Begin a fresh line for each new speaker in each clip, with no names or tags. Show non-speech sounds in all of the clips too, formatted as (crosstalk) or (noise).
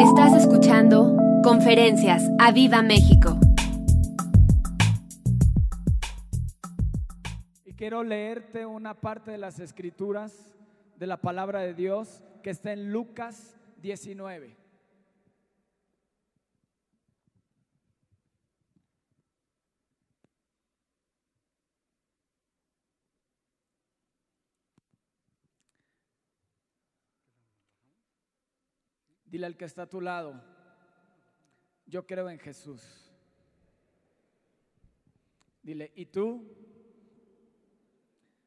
Estás escuchando Conferencias a Viva México.
Y quiero leerte una parte de las escrituras de la palabra de Dios que está en Lucas 19. Dile al que está a tu lado, yo creo en Jesús. Dile, ¿y tú?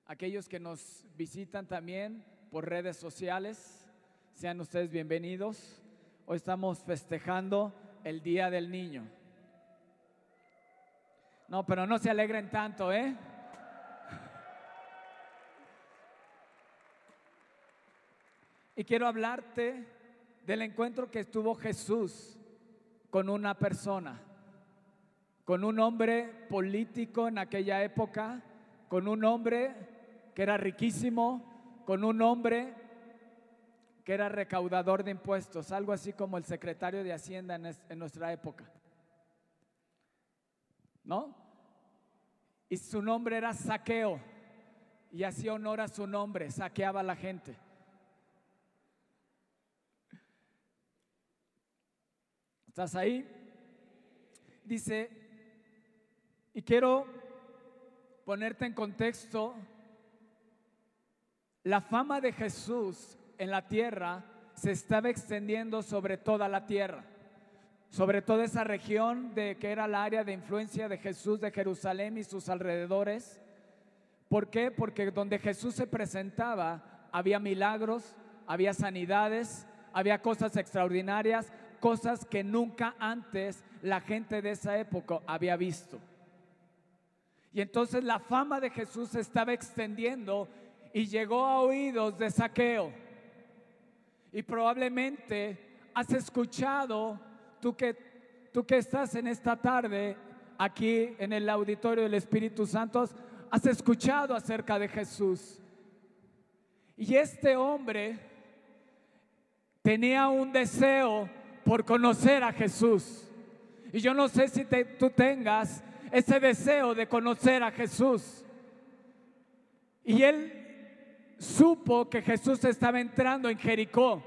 Aquellos que nos visitan también por redes sociales, sean ustedes bienvenidos. Hoy estamos festejando el Día del Niño. No, pero no se alegren tanto, ¿eh? Y quiero hablarte del encuentro que tuvo Jesús con una persona, con un hombre político en aquella época, con un hombre que era riquísimo, con un hombre que era recaudador de impuestos, algo así como el secretario de Hacienda en, nuestra época. ¿No? Y su nombre era Saqueo y hacía honor a su nombre, saqueaba a la gente. ¿Estás ahí? Dice, y quiero ponerte en contexto, la fama de Jesús en la tierra se estaba extendiendo sobre toda la tierra, sobre toda esa región de que era la área de influencia de Jesús de Jerusalén y sus alrededores. ¿Por qué? Porque donde Jesús se presentaba había milagros, había sanidades, había cosas extraordinarias, cosas que nunca antes la gente de esa época había visto. Y entonces la fama de Jesús se estaba extendiendo y llegó a oídos de saqueo. Y probablemente has escuchado, tú que, tú que estás en esta tarde aquí en el auditorio del Espíritu Santo, has escuchado acerca de Jesús. Y este hombre tenía un deseo por conocer a Jesús. Y yo no sé si tú tengas ese deseo de conocer a Jesús. Y él supo que Jesús estaba entrando en Jericó.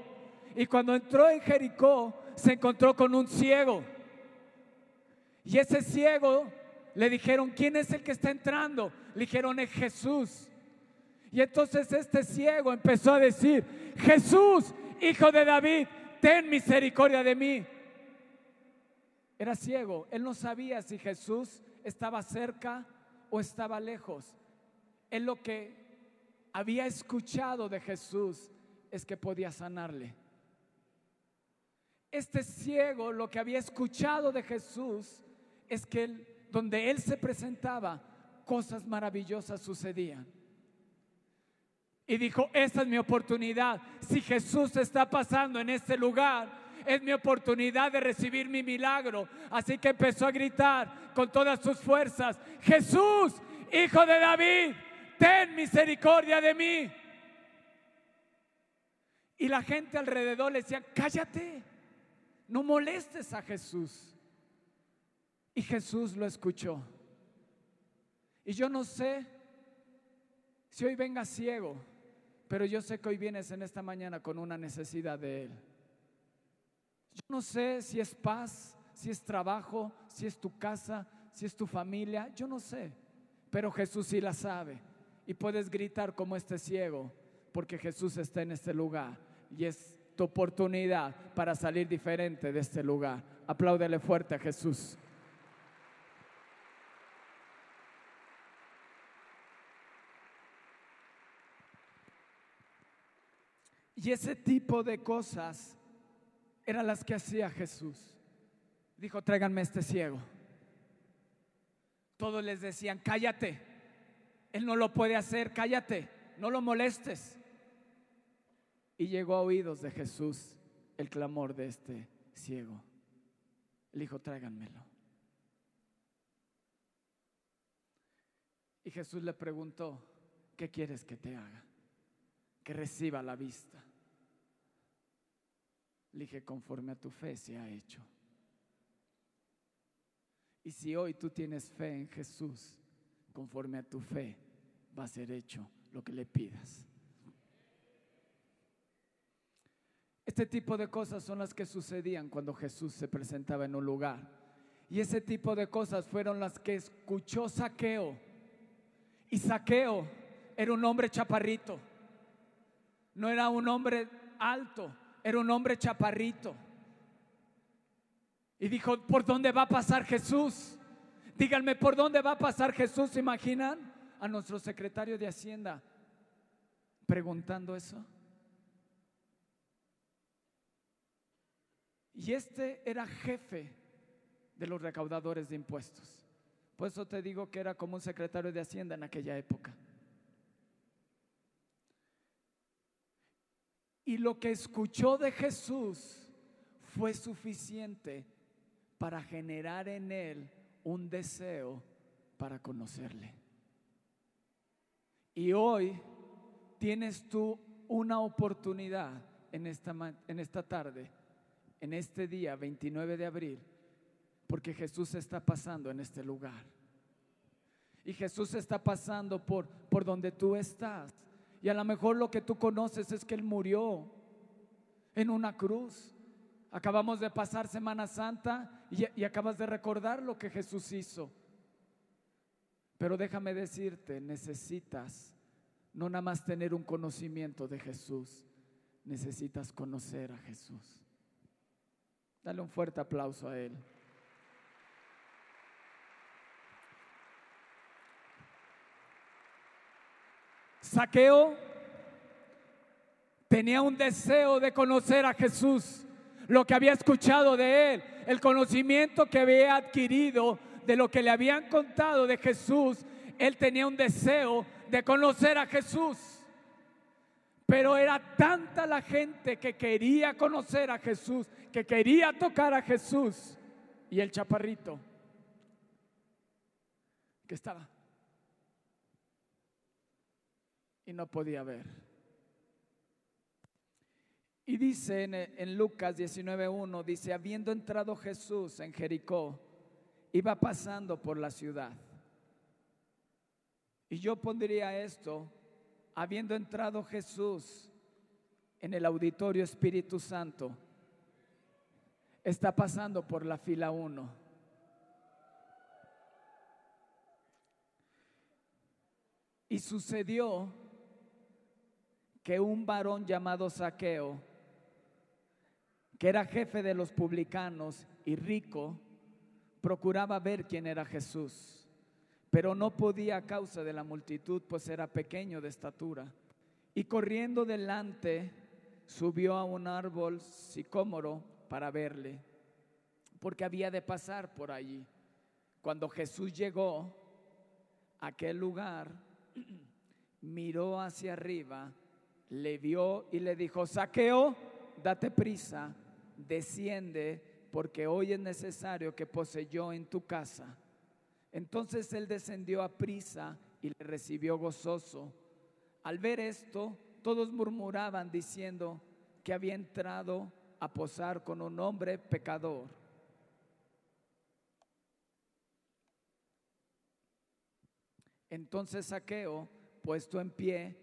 Y cuando entró en Jericó, se encontró con un ciego. Y ese ciego le dijeron, ¿quién es el que está entrando? Le dijeron, es Jesús. Y entonces este ciego empezó a decir, Jesús, hijo de David, ten misericordia de mí. Era ciego, él no sabía si Jesús estaba cerca o estaba lejos. Él lo que había escuchado de Jesús es que podía sanarle. Este ciego lo que había escuchado de Jesús es que donde él se presentaba, cosas maravillosas sucedían. Y dijo, esta es mi oportunidad. Si Jesús está pasando en este lugar, es mi oportunidad de recibir mi milagro. Así que empezó a gritar con todas sus fuerzas, Jesús, hijo de David, ten misericordia de mí. Y la gente alrededor le decía, cállate, no molestes a Jesús. Y Jesús lo escuchó. Y yo no sé si hoy venga ciego pero yo sé que hoy vienes en esta mañana con una necesidad de Él. Yo no sé si es paz, si es trabajo, si es tu casa, si es tu familia, yo no sé. Pero Jesús sí la sabe. Y puedes gritar como este ciego, porque Jesús está en este lugar. Y es tu oportunidad para salir diferente de este lugar. Apláudele fuerte a Jesús. Y ese tipo de cosas eran las que hacía Jesús. Dijo, tráiganme este ciego. Todos les decían, cállate. Él no lo puede hacer, cállate, no lo molestes. Y llegó a oídos de Jesús el clamor de este ciego. Él dijo, tráiganmelo. Y Jesús le preguntó, ¿qué quieres que te haga? Que reciba la vista. Le dije, conforme a tu fe se ha hecho. Y si hoy tú tienes fe en Jesús, conforme a tu fe va a ser hecho lo que le pidas. Este tipo de cosas son las que sucedían cuando Jesús se presentaba en un lugar. Y ese tipo de cosas fueron las que escuchó Saqueo. Y Saqueo era un hombre chaparrito. No era un hombre alto, era un hombre chaparrito. Y dijo, ¿por dónde va a pasar Jesús? Díganme, ¿por dónde va a pasar Jesús? ¿Se imaginan a nuestro secretario de Hacienda preguntando eso? Y este era jefe de los recaudadores de impuestos. Por eso te digo que era como un secretario de Hacienda en aquella época. Y lo que escuchó de Jesús fue suficiente para generar en él un deseo para conocerle. Y hoy tienes tú una oportunidad en esta, en esta tarde, en este día 29 de abril, porque Jesús está pasando en este lugar. Y Jesús está pasando por, por donde tú estás. Y a lo mejor lo que tú conoces es que Él murió en una cruz. Acabamos de pasar Semana Santa y, acabas de recordar lo que Jesús hizo. Pero déjame decirte, necesitas no nada más tener un conocimiento de Jesús, necesitas conocer a Jesús. Dale un fuerte aplauso a Él. Saqueo tenía un deseo de conocer a Jesús, lo que había escuchado de él, el conocimiento que había adquirido de lo que le habían contado de Jesús. Él tenía un deseo de conocer a Jesús. Pero era tanta la gente que quería conocer a Jesús, que quería tocar a Jesús. Y el chaparrito que estaba y no podía ver. Y dice en, en Lucas 19.1, dice, habiendo entrado Jesús en Jericó, iba pasando por la ciudad. Y yo pondría esto, habiendo entrado Jesús en el auditorio Espíritu Santo, está pasando por la fila 1. Y sucedió que un varón llamado Saqueo, que era jefe de los publicanos y rico, procuraba ver quién era Jesús, pero no podía a causa de la multitud, pues era pequeño de estatura. Y corriendo delante, subió a un árbol sicómoro para verle, porque había de pasar por allí. Cuando Jesús llegó a aquel lugar, (clears throat) miró hacia arriba le vio y le dijo, saqueo, date prisa, desciende, porque hoy es necesario que poseyó en tu casa. Entonces él descendió a prisa y le recibió gozoso. Al ver esto, todos murmuraban diciendo que había entrado a posar con un hombre pecador. Entonces Saqueo, puesto en pie,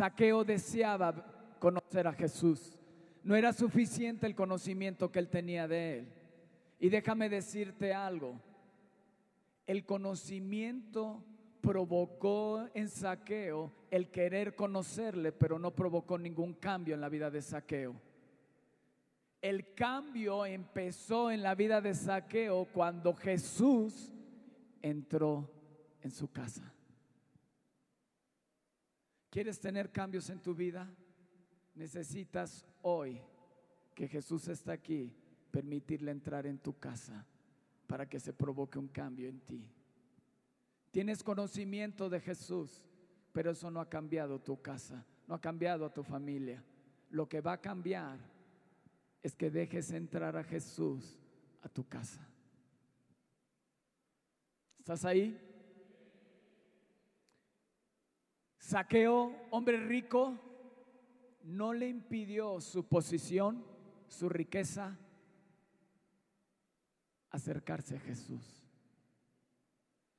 Saqueo deseaba conocer a Jesús. No era suficiente el conocimiento que él tenía de él. Y déjame decirte algo. El conocimiento provocó en Saqueo el querer conocerle, pero no provocó ningún cambio en la vida de Saqueo. El cambio empezó en la vida de Saqueo cuando Jesús entró en su casa. ¿Quieres tener cambios en tu vida? Necesitas hoy que Jesús está aquí, permitirle entrar en tu casa para que se provoque un cambio en ti. Tienes conocimiento de Jesús, pero eso no ha cambiado tu casa, no ha cambiado a tu familia. Lo que va a cambiar es que dejes entrar a Jesús a tu casa. ¿Estás ahí? Saqueo, hombre rico, no le impidió su posición, su riqueza, acercarse a Jesús.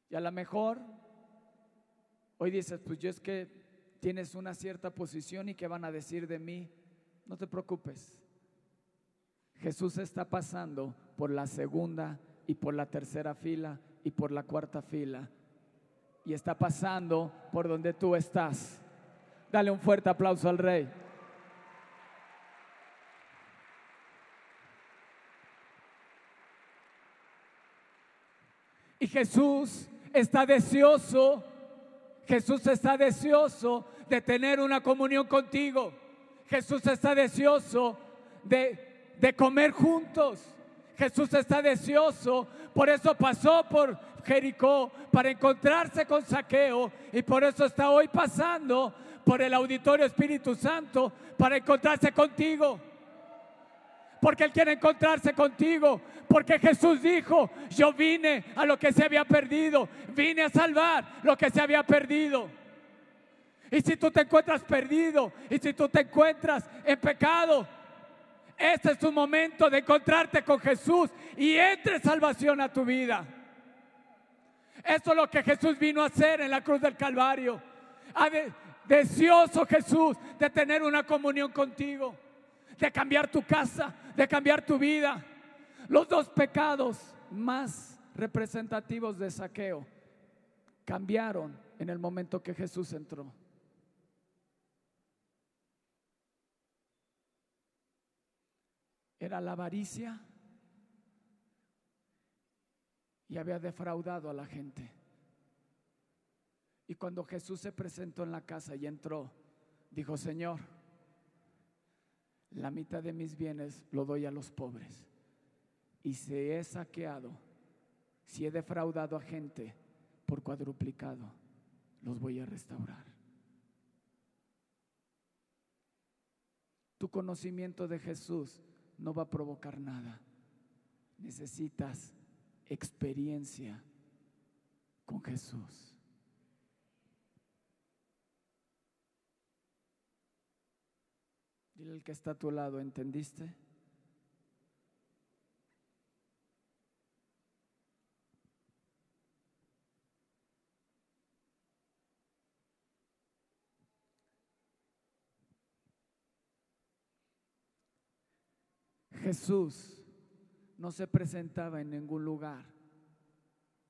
Y a lo mejor hoy dices, pues yo es que tienes una cierta posición y qué van a decir de mí. No te preocupes. Jesús está pasando por la segunda y por la tercera fila y por la cuarta fila. Y está pasando por donde tú estás. Dale un fuerte aplauso al rey. Y Jesús está deseoso, Jesús está deseoso de tener una comunión contigo. Jesús está deseoso de, de comer juntos. Jesús está deseoso, por eso pasó por Jericó para encontrarse con Saqueo y por eso está hoy pasando por el auditorio Espíritu Santo para encontrarse contigo. Porque Él quiere encontrarse contigo, porque Jesús dijo, yo vine a lo que se había perdido, vine a salvar lo que se había perdido. Y si tú te encuentras perdido, y si tú te encuentras en pecado, este es tu momento de encontrarte con Jesús y entre salvación a tu vida. Eso es lo que Jesús vino a hacer en la cruz del Calvario. Deseoso Jesús de tener una comunión contigo de cambiar tu casa, de cambiar tu vida. Los dos pecados más representativos de saqueo cambiaron en el momento que Jesús entró. Era la avaricia y había defraudado a la gente. Y cuando Jesús se presentó en la casa y entró, dijo, Señor, la mitad de mis bienes lo doy a los pobres. Y si he saqueado, si he defraudado a gente por cuadruplicado, los voy a restaurar. Tu conocimiento de Jesús no va a provocar nada. Necesitas experiencia con Jesús. Dile el que está a tu lado, ¿entendiste? Jesús no se presentaba en ningún lugar.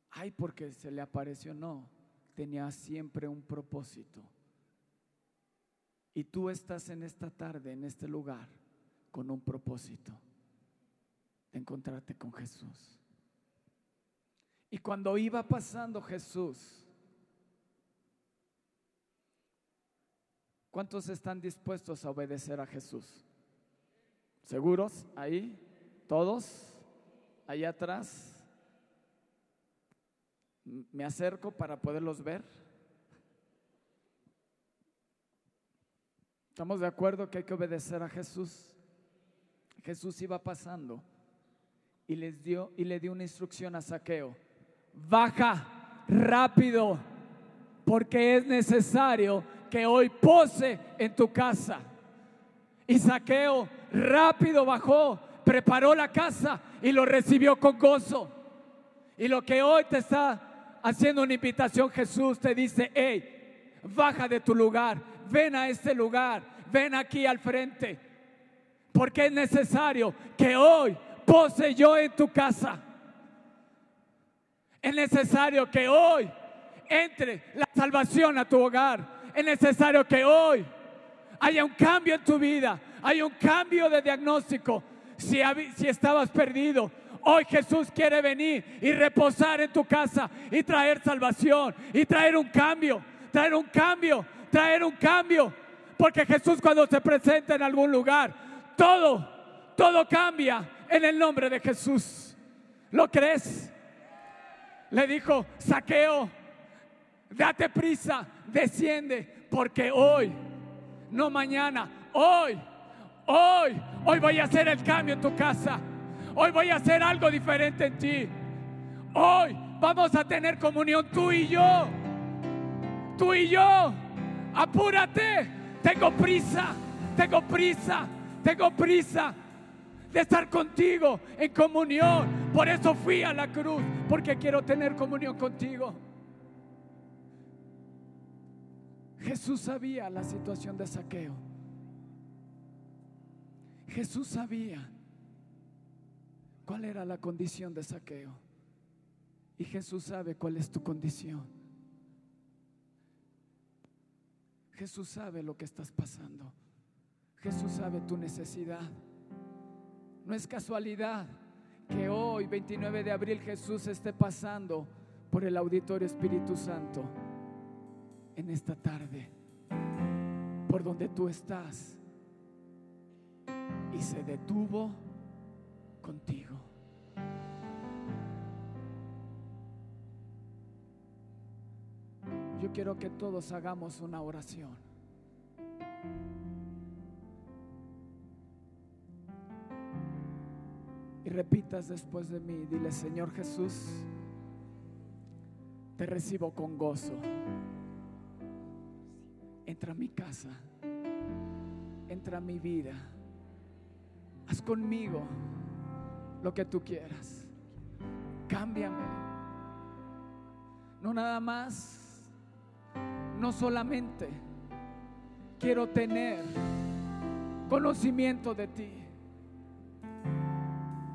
Ay, porque se le apareció, no. Tenía siempre un propósito. Y tú estás en esta tarde, en este lugar, con un propósito de encontrarte con Jesús. Y cuando iba pasando Jesús, ¿cuántos están dispuestos a obedecer a Jesús? ¿Seguros? Ahí, todos, allá atrás. Me acerco para poderlos ver. ¿Estamos de acuerdo que hay que obedecer a Jesús? Jesús iba pasando y les dio y le dio una instrucción a Saqueo. Baja rápido porque es necesario que hoy pose en tu casa. Y Saqueo rápido bajó, preparó la casa y lo recibió con gozo. Y lo que hoy te está haciendo una invitación Jesús te dice, hey, baja de tu lugar, ven a este lugar, ven aquí al frente, porque es necesario que hoy pose yo en tu casa. Es necesario que hoy entre la salvación a tu hogar. Es necesario que hoy haya un cambio en tu vida, haya un cambio de diagnóstico. Si, si estabas perdido, Hoy Jesús quiere venir y reposar en tu casa y traer salvación y traer un cambio, traer un cambio, traer un cambio. Porque Jesús cuando se presenta en algún lugar, todo, todo cambia en el nombre de Jesús. ¿Lo crees? Le dijo, saqueo, date prisa, desciende, porque hoy, no mañana, hoy, hoy, hoy voy a hacer el cambio en tu casa. Hoy voy a hacer algo diferente en ti. Hoy vamos a tener comunión tú y yo. Tú y yo. Apúrate. Tengo prisa. Tengo prisa. Tengo prisa de estar contigo en comunión. Por eso fui a la cruz. Porque quiero tener comunión contigo. Jesús sabía la situación de saqueo. Jesús sabía cuál era la condición de saqueo. Y Jesús sabe cuál es tu condición. Jesús sabe lo que estás pasando. Jesús sabe tu necesidad. No es casualidad que hoy, 29 de abril, Jesús esté pasando por el auditorio Espíritu Santo en esta tarde, por donde tú estás. Y se detuvo contigo. Yo quiero que todos hagamos una oración. Y repitas después de mí, dile, Señor Jesús, te recibo con gozo. Entra a mi casa, entra a mi vida, haz conmigo lo que tú quieras. Cámbiame. No nada más, no solamente quiero tener conocimiento de ti.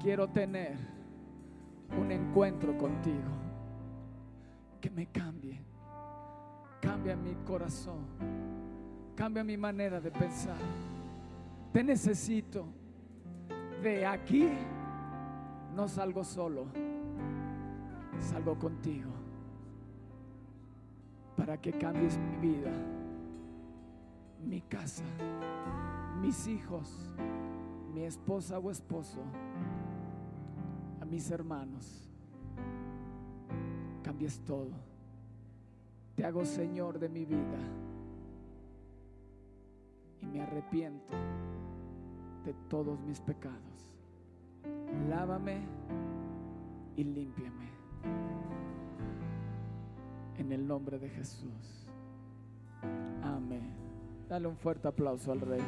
Quiero tener un encuentro contigo que me cambie. Cambia mi corazón. Cambia mi manera de pensar. Te necesito. De aquí no salgo solo. Salgo contigo. Para que cambies mi vida, mi casa, mis hijos, mi esposa o esposo, a mis hermanos. Cambies todo. Te hago Señor de mi vida. Y me arrepiento de todos mis pecados. Lávame y límpiame. En el nombre de Jesús. Amén. Dale un fuerte aplauso al Rey.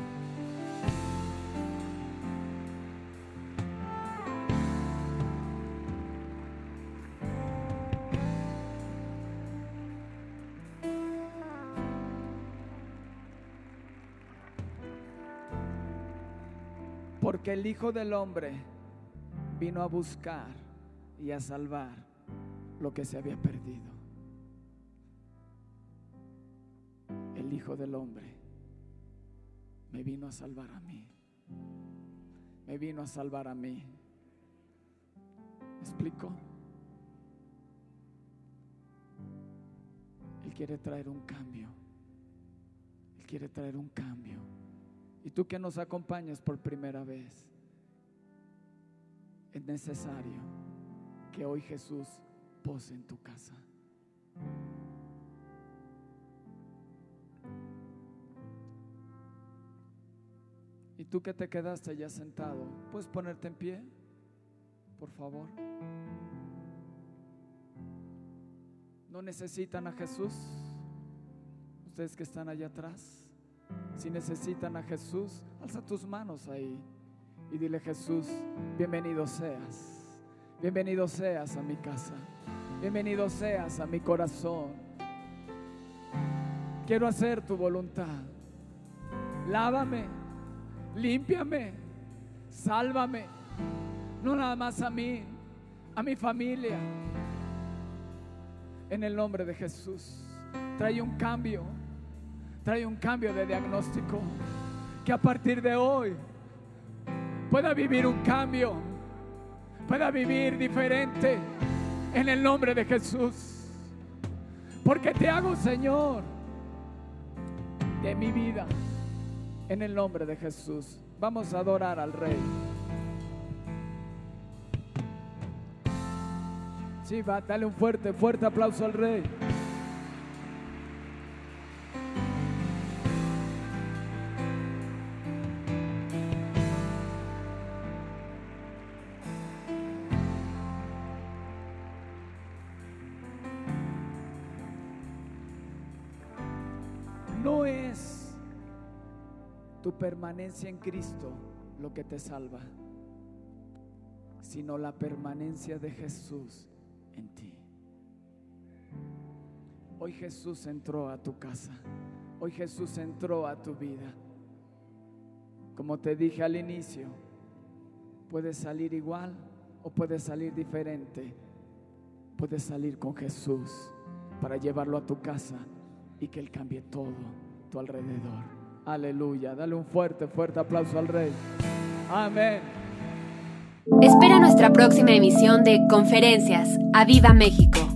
El Hijo del Hombre vino a buscar y a salvar lo que se había perdido. El Hijo del Hombre me vino a salvar a mí. Me vino a salvar a mí. ¿Me explico? Él quiere traer un cambio. Él quiere traer un cambio. Y tú que nos acompañas por primera vez, es necesario que hoy Jesús pose en tu casa. Y tú que te quedaste ya sentado, ¿puedes ponerte en pie? Por favor. ¿No necesitan a Jesús? Ustedes que están allá atrás. Si necesitan a Jesús, alza tus manos ahí y dile Jesús, bienvenido seas. Bienvenido seas a mi casa. Bienvenido seas a mi corazón. Quiero hacer tu voluntad. Lávame, límpiame, sálvame. No nada más a mí, a mi familia. En el nombre de Jesús. Trae un cambio. Trae un cambio de diagnóstico. Que a partir de hoy pueda vivir un cambio pueda vivir diferente en el nombre de Jesús. Porque te hago, Señor, de mi vida en el nombre de Jesús. Vamos a adorar al Rey. Sí, va, dale un fuerte, fuerte aplauso al Rey. Permanencia en Cristo lo que te salva, sino la permanencia de Jesús en ti. Hoy Jesús entró a tu casa, hoy Jesús entró a tu vida. Como te dije al inicio, puedes salir igual o puedes salir diferente. Puedes salir con Jesús para llevarlo a tu casa y que Él cambie todo tu alrededor. Aleluya. Dale un fuerte, fuerte aplauso al Rey. Amén.
Espera nuestra próxima emisión de Conferencias. ¡A Viva México!